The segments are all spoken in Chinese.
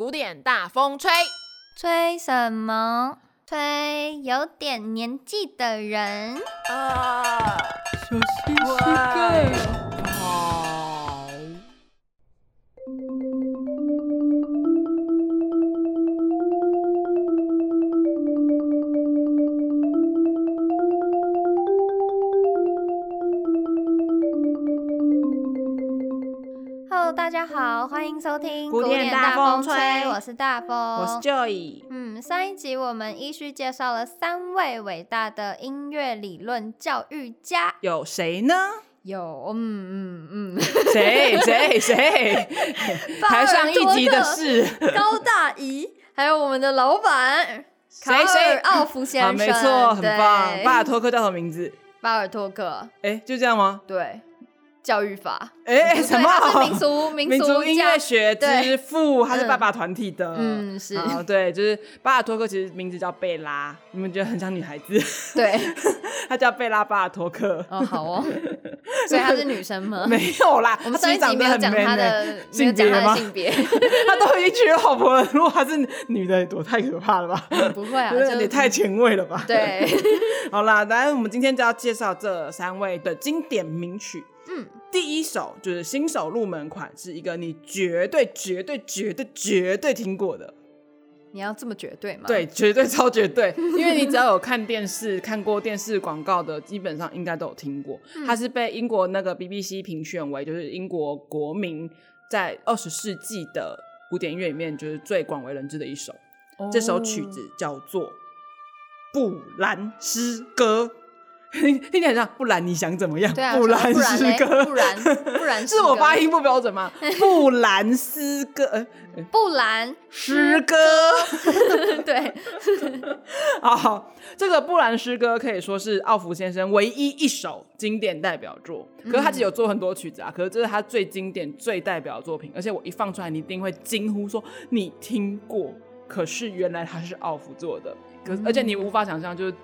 古典大风吹，吹什么？吹有点年纪的人啊！小心膝盖。好，欢迎收听古典大风吹，我是大风，我是 Joy。嗯，上一集我们依序介绍了三位伟大的音乐理论教育家，有谁呢？有，嗯嗯嗯，谁谁谁？台 上一集的是高大姨，还有我们的老板卡尔奥夫先生，没错，很棒。巴尔托克叫什么名字？巴尔托克，哎，就这样吗？对。教育法，哎、欸，什么？民族 民族音乐学之父，他是爸爸团体的，嗯，是，对，就是巴尔托克，其实名字叫贝拉，你们觉得很像女孩子？对，他叫贝拉巴尔托克。哦，好哦，所以她是女生吗？没有啦，我们上一集没有讲她的性别吗？性别，他都已经娶了老婆了，如果她是女的，多太可怕了吧？不会啊，这也太前卫了吧？对，好啦，来，我们今天就要介绍这三位的经典名曲。嗯，第一首就是新手入门款，是一个你绝对、绝对、绝对、绝对听过的。你要这么绝对吗？对，绝对超绝对，因为你只要有看电视、看过电视广告的，基本上应该都有听过。嗯、它是被英国那个 BBC 评选为就是英国国民在二十世纪的古典音乐里面就是最广为人知的一首。哦、这首曲子叫做《布兰诗歌》。听起来很像，不然你想怎么样？对啊，布兰诗歌，不然不然 是我发音不标准吗？布兰诗歌，布兰诗歌，对，好，这个布兰诗歌可以说是奥弗先生唯一一首经典代表作。可是他其实有做很多曲子啊，可是这是他最经典、最代表的作品。而且我一放出来，你一定会惊呼说你听过。可是原来他是奥弗做的，可是而且你无法想象就是。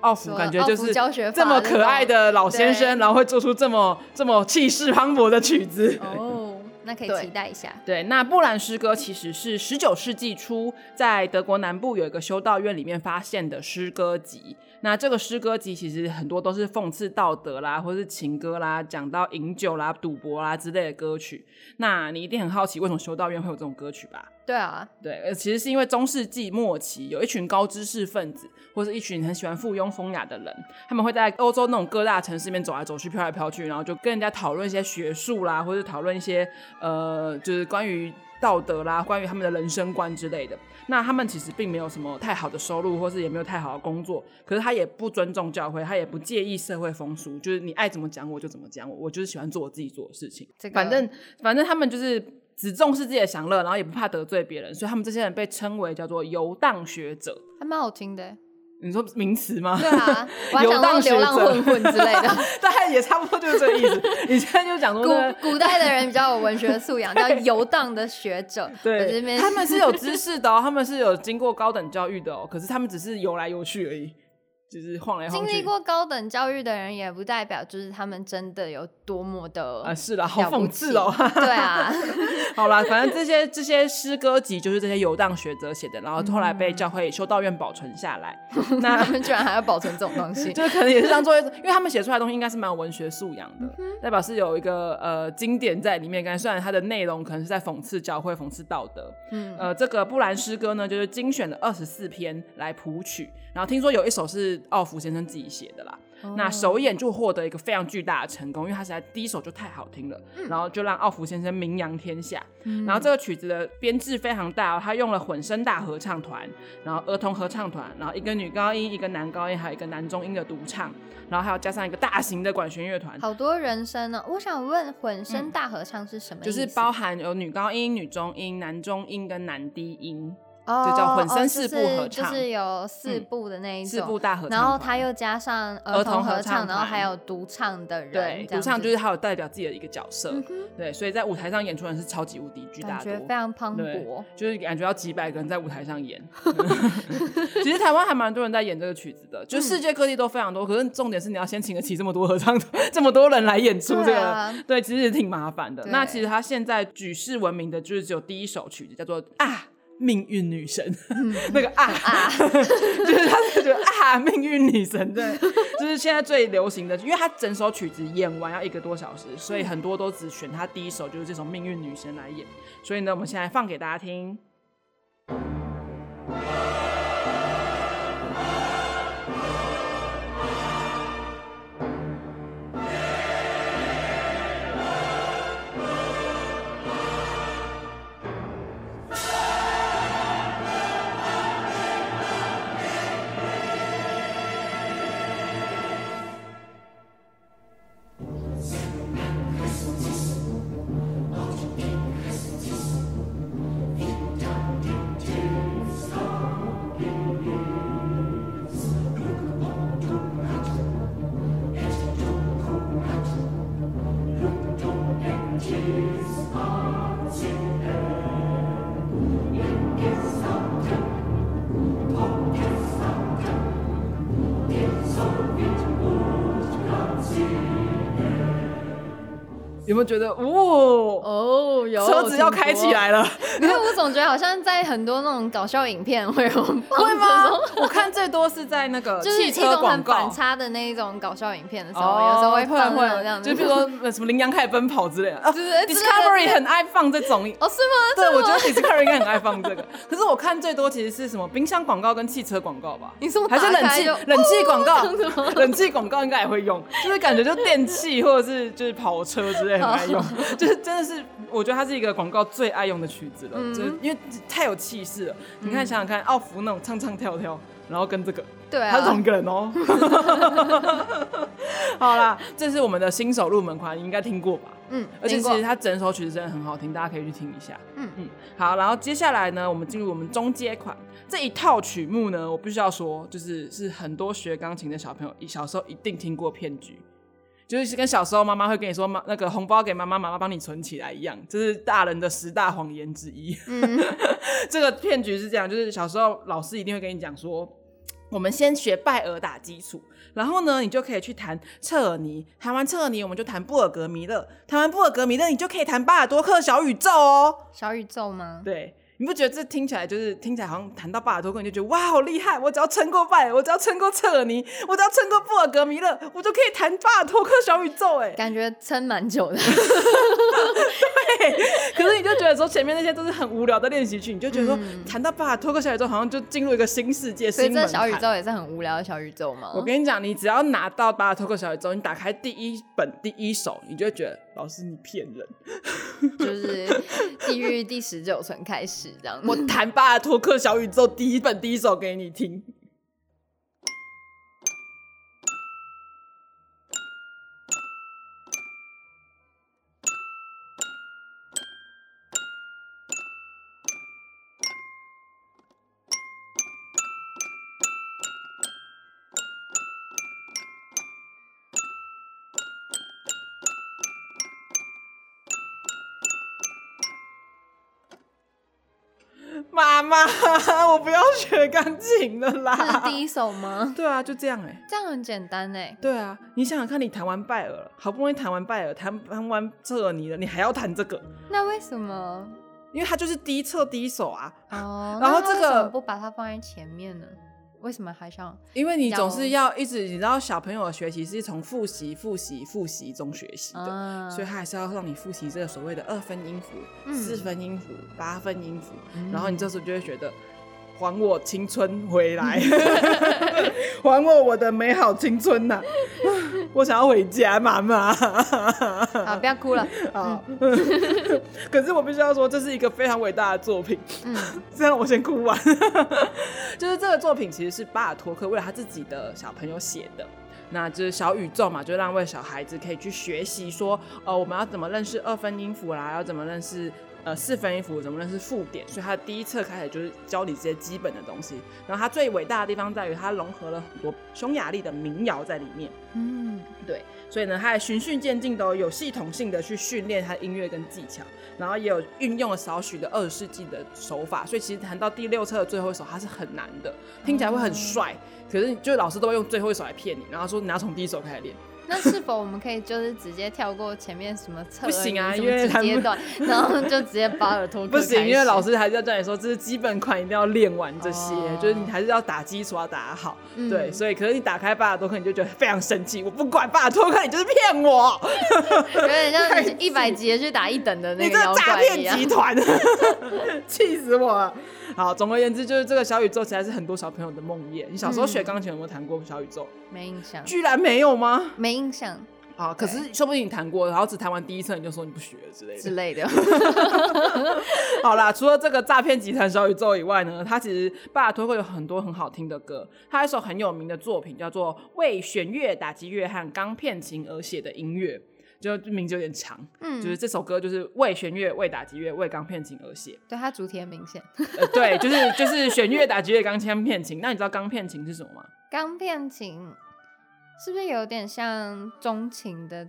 奥福感觉就是这么可爱的老先生，然后会做出这么这么气势磅礴的曲子。哦，那可以期待一下。对，对，那布兰诗歌其实是十九世纪初在德国南部有一个修道院里面发现的诗歌集。那这个诗歌集其实很多都是讽刺道德啦，或是情歌啦，讲到饮酒啦、赌博啦之类的歌曲。那你一定很好奇，为什么修道院会有这种歌曲吧？对啊，对，其实是因为中世纪末期有一群高知识分子，或是一群很喜欢附庸风雅的人，他们会在欧洲那种各大城市里面走来走去、飘来飘去，然后就跟人家讨论一些学术啦，或者讨论一些呃，就是关于道德啦、关于他们的人生观之类的。那他们其实并没有什么太好的收入，或是也没有太好的工作，可是他也不尊重教会，他也不介意社会风俗，就是你爱怎么讲我就怎么讲我，我就是喜欢做我自己做的事情。这个、反正反正他们就是只重视自己的享乐，然后也不怕得罪别人，所以他们这些人被称为叫做游荡学者，还蛮好听的。你说名词吗？对啊，游荡流浪混混之类的，大概也差不多就是这个意思。你现在就讲说，古古代的人比较有文学素养，叫游荡的学者。对，他们是有知识的哦，他们是有经过高等教育的哦，可是他们只是游来游去而已。就是晃来晃去。经历过高等教育的人，也不代表就是他们真的有多么的啊，是啦，好讽刺哦。对啊，好啦，反正这些这些诗歌集就是这些游荡学者写的，然后后来被教会修道院保存下来。嗯、那他们居然还要保存这种东西，就是可能也是当做，因为他们写出来的东西应该是蛮有文学素养的，嗯、代表是有一个呃经典在里面。虽然它的内容可能是在讽刺教会、讽刺道德，嗯，呃，这个布兰诗歌呢，就是精选了二十四篇来谱曲，然后听说有一首是。奥弗先生自己写的啦，oh. 那首演就获得一个非常巨大的成功，因为他实在第一首就太好听了，嗯、然后就让奥弗先生名扬天下。嗯、然后这个曲子的编制非常大哦，他用了混声大合唱团，然后儿童合唱团，然后一个女高音，一个男高音，还有一个男中音的独唱，然后还有加上一个大型的管弦乐团，好多人声呢。我想问，混声大合唱是什么意思？就是包含有女高音、女中音、男中音跟男低音。哦，就叫混声四部合唱，就是、就是有四部的那一种、嗯、四部大合唱，然后他又加上儿童合唱，然后还有独唱的人，对，独唱就是他有代表自己的一个角色，嗯、对，所以在舞台上演出的人是超级无敌巨大多，感觉非常磅礴，就是感觉要几百个人在舞台上演。其实台湾还蛮多人在演这个曲子的，就世界各地都非常多，可是重点是你要先请得起这么多合唱这么多人来演出这个，对，其实也挺麻烦的。那其实他现在举世闻名的就是只有第一首曲子，叫做啊。命运女神，嗯、那个啊。啊，就是他就觉得啊，命运女神对，就是现在最流行的，因为他整首曲子演完要一个多小时，所以很多都只选他第一首，就是这首命运女神来演。所以呢，我们现在放给大家听。有没有觉得，哦哦，有车子要开起来了？因为 我总觉得好像在很多那种搞笑影片会有，会吗？我看最多是在那个汽车广告反差的那一种搞笑影片的时候，有时候会放会有这样子，就比如说什么羚羊开始奔跑之类的。就是 Discovery 很爱放这种哦，是吗？对，我觉得 Discovery 应该很爱放这个。可是我看最多其实是什么冰箱广告跟汽车广告吧？你说还是冷气冷气广告？冷气广告应该也会用，就是感觉就电器或者是就是跑车之类很爱用。就是真的是，我觉得它是一个广告最爱用的曲子了，嗯、就是因为太有气势了。嗯、你看，想想看，奥福那种唱唱跳跳，然后跟这个，对啊，他是同一个人哦。好啦，这是我们的新手入门款，你应该听过吧？嗯，而且其实它整首曲子真的很好听，大家可以去听一下。嗯嗯，好，然后接下来呢，我们进入我们中阶款这一套曲目呢，我必须要说，就是是很多学钢琴的小朋友小时候一定听过骗局。就是跟小时候妈妈会跟你说，妈那个红包给妈妈，妈妈帮你存起来一样，这是大人的十大谎言之一。嗯、这个骗局是这样，就是小时候老师一定会跟你讲说，我们先学拜耳打基础，然后呢，你就可以去谈彻尔尼，谈完彻尔尼，我们就谈布尔格弥勒，谈完布尔格弥勒，你就可以谈巴尔多克小宇宙哦。小宇宙吗？对。你不觉得这听起来就是听起来好像弹到巴尔托克，你就觉得哇好厉害！我只要撑过拜，我只要撑过彻尔尼，我只要撑过布尔格弥勒，我就可以弹巴尔托克小宇宙哎，感觉撑蛮久的。对，可是你就觉得说前面那些都是很无聊的练习曲，你就觉得说弹、嗯、到巴尔托克小宇宙好像就进入一个新世界。所以这小宇宙也是很无聊的小宇宙吗？我跟你讲，你只要拿到巴尔托克小宇宙，你打开第一本第一首，你就会觉得老师你骗人，就是地狱第十九层开始这样。我弹巴尔托克小宇宙第一本第一首给你听。妈妈，我不要学钢琴了啦！这是第一首吗？对啊，就这样哎、欸，这样很简单哎、欸。对啊，你想想看，你弹完拜尔了，好不容易弹完拜尔，弹弹完彻尔尼了，你还要弹这个？那为什么？因为它就是第一册第一首啊。哦。然后这个不把它放在前面呢？为什么还想？因为你总是要一直，你知道小朋友的学习是从复习、复习、复习中学习的，嗯、所以他还是要让你复习这个所谓的二分音符、嗯、四分音符、八分音符，嗯、然后你这时候就会觉得。还我青春回来，还我我的美好青春呐、啊！我想要回家，妈妈。好，不要哭了。好，可是我必须要说，这是一个非常伟大的作品。嗯，这样我先哭完。就是这个作品其实是巴尔托克为了他自己的小朋友写的。那就是小宇宙嘛，就让为小孩子可以去学习说，呃，我们要怎么认识二分音符啦，要怎么认识呃四分音符怎么认识附点，所以他第一册开始就是教你这些基本的东西。然后他最伟大的地方在于，他融合了很多匈牙利的民谣在里面。嗯，对，所以呢，他还循序渐进，都有系统性的去训练他音乐跟技巧，然后也有运用了少许的二十世纪的手法。所以其实弹到第六册的最后一首，它是很难的，听起来会很帅，可是就老师都会用最后一首来骗你，然后说你要从第一首开始练。那是否我们可以就是直接跳过前面什么测？不行啊，因为阶段，然后就直接把耳托克。不行，因为老师还是要叫你说，这是基本款，一定要练完这些，哦、就是你还是要打基础要打好。嗯、对，所以可是你打开巴尔托克，你就觉得非常生气，我不管巴尔托克，你就是骗我，有点像你一百级去打一等的那个诈骗集团，气死我了！好，总而言之，就是这个小宇宙，其实是很多小朋友的梦魇。你小时候学钢琴有没有弹过小宇宙？没印象。居然没有吗？没印象。啊，可是说不定你弹过，然后只弹完第一册你就说你不学了之类的。之类的。好啦，除了这个诈骗集团小宇宙以外呢，它其实巴尔托会有很多很好听的歌。他有一首很有名的作品叫做《为弦乐、打击乐和钢片琴而写的音乐》。就名字有点长，嗯，就是这首歌就是为弦乐、为打击乐、为钢片琴而写。对，它主题很明显。呃，对，就是就是弦乐、打击乐、钢片琴。那你知道钢片琴是什么吗？钢片琴是不是有点像钟情的？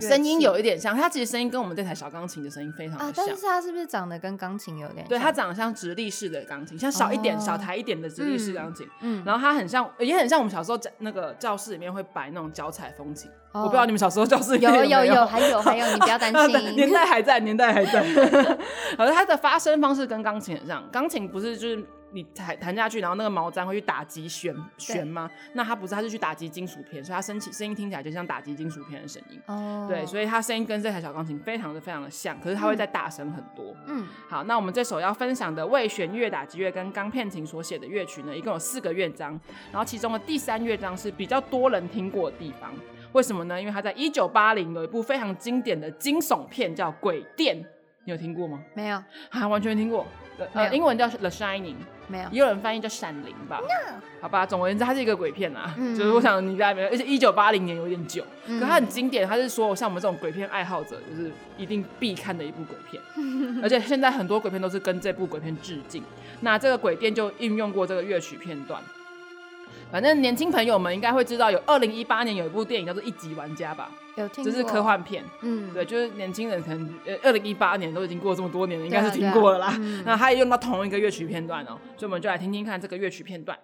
声音有一点像，它其实声音跟我们这台小钢琴的声音非常的像，啊，但是它是不是长得跟钢琴有点像？对，它长得像直立式的钢琴，像小一点、小、哦、台一点的直立式钢琴。嗯，然后它很像，也很像我们小时候在那个教室里面会摆那种脚踩风琴。哦、我不知道你们小时候教室有有有，还有还有，你不要担 心，年代还在，年代还在。而它的发声方式跟钢琴很像，钢琴不是就是。你弹弹下去，然后那个毛毡会去打击弦弦吗？那它不是，它是去打击金属片，所以它声起声音听起来就像打击金属片的声音。哦，对，所以它声音跟这台小钢琴非常的非常的像，可是它会再大声很多。嗯，好，那我们这首要分享的为弦乐、打击乐跟钢片琴所写的乐曲呢，一共有四个乐章，然后其中的第三乐章是比较多人听过的地方。为什么呢？因为它在一九八零有一部非常经典的惊悚片叫《鬼店》，你有听过吗？没有，啊，完全没听过。呃，英文叫 The Shining，没有，也有人翻译叫闪灵吧？No. 好吧，总而言之，它是一个鬼片啊，嗯、就是我想你大家没有，而且一九八零年有点久，嗯、可它很经典，它是说像我们这种鬼片爱好者，就是一定必看的一部鬼片，而且现在很多鬼片都是跟这部鬼片致敬。那这个鬼店就应用过这个乐曲片段。反正年轻朋友们应该会知道，有二零一八年有一部电影叫做《一级玩家》吧？有听过，这是科幻片。嗯，对，就是年轻人可能呃，二零一八年都已经过了这么多年了，应该是听过了啦。啊啊嗯、那他也用到同一个乐曲片段哦、喔，所以我们就来听听看这个乐曲片段。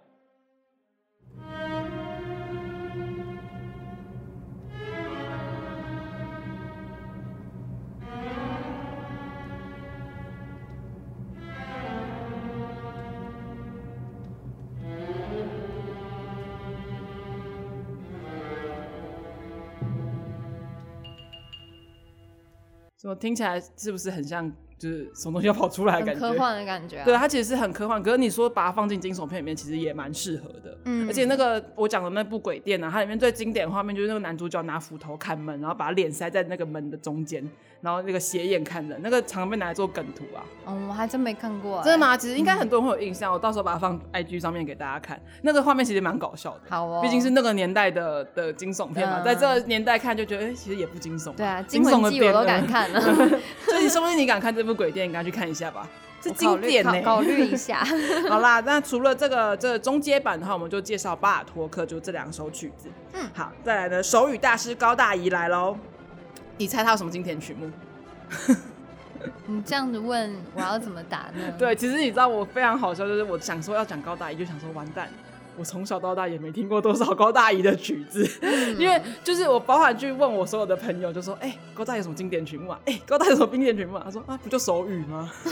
怎么听起来是不是很像，就是什么东西要跑出来的感觉？科幻的感觉、啊。对，它其实是很科幻。可是你说把它放进惊悚片里面，其实也蛮适合的。嗯。而且那个我讲的那部鬼店啊，它里面最经典的画面就是那个男主角拿斧头砍门，然后把脸塞在那个门的中间。然后那个斜眼看人，那个常被拿来做梗图啊。哦，我还真没看过、欸。真的吗？其实应该很多人会有印象，嗯、我到时候把它放 IG 上面给大家看。那个画面其实蛮搞笑的。好哦。毕竟是那个年代的的惊悚片嘛，嗯、在这个年代看就觉得，哎、欸，其实也不惊悚。对啊，惊悚的我都敢看了。所以说不定你敢看这部鬼店，你赶快去看一下吧。是经典呢、欸，考虑一下。好啦，那除了这个这个中阶版的话，我们就介绍巴尔托克，就这两首曲子。嗯，好，再来呢手语大师高大姨来喽。你猜他有什么经典曲目？你这样子问，我要怎么答呢？对，其实你知道我非常好笑，就是我想说要讲高大姨，就想说完蛋，我从小到大也没听过多少高大宜的曲子，嗯、因为就是我包含去问我所有的朋友，就说，哎、欸，高大宜有什么经典曲目啊？哎、欸，高大宜有什么经典曲目啊？他说啊，不就手语吗？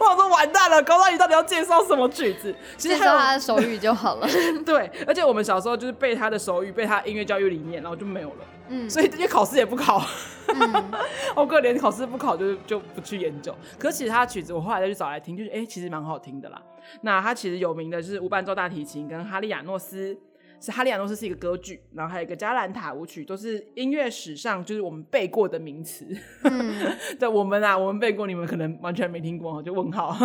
我想说完蛋了，高大宜到底要介绍什么曲子？其实他的手语就好了。对，而且我们小时候就是背他的手语，背他音乐教育理念，然后就没有了。嗯，所以这些考试也不考，嗯、我可连考试不考就就不去研究。可是其实他的曲子我后来再去找来听，就是哎、欸，其实蛮好听的啦。那他其实有名的就是无伴奏大提琴跟哈利亚诺斯，是哈利亚诺斯是一个歌剧，然后还有一个加兰塔舞曲，都是音乐史上就是我们背过的名词。嗯，对，我们啊，我们背过，你们可能完全没听过，就问号。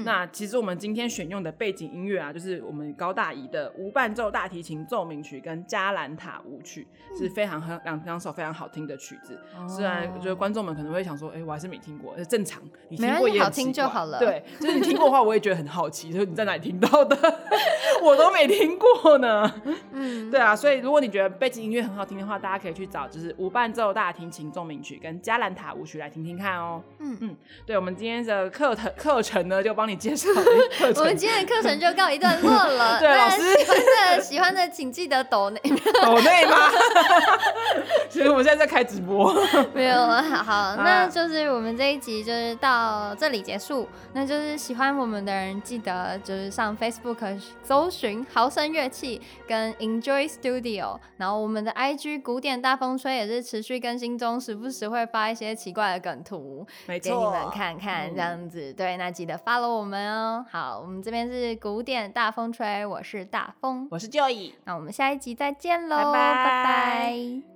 嗯，那其实我们今天选用的背景音乐啊，就是我们高大宜的无伴奏大提琴奏鸣曲跟加兰塔舞曲，嗯、是非常很两两首非常好听的曲子。哦、虽然我觉得观众们可能会想说，哎、欸，我还是没听过，正常，你听过也好听就好了。对，就是你听过的话，我也觉得很好奇，就是你在哪里听到的？我都没听过呢。嗯，对啊，所以如果你觉得背景音乐很好听的话，大家可以去找就是无伴奏大提琴奏鸣曲跟加兰塔舞曲来听听看哦。嗯嗯，对，我们今天的课程课程呢，就帮你介绍。我们今天的课程就告一段落了。对，老师喜欢的喜欢的，请记得抖内 抖内吗？所以我们现在在开直播。没有了，好，好，那就是我们这一集就是到这里结束。那就是喜欢我们的人，记得就是上 Facebook 搜寻“豪声乐器”跟 Enjoy Studio，然后我们的 IG 古典大风吹也是持续更新中，时不时会发一些奇怪的梗图没错给你们看看，这样子。嗯、对，那记得 follow 我们哦。好，我们这边是古典大风吹，我是大风，我是 Joy，那我们下一集再见喽，拜拜。拜拜。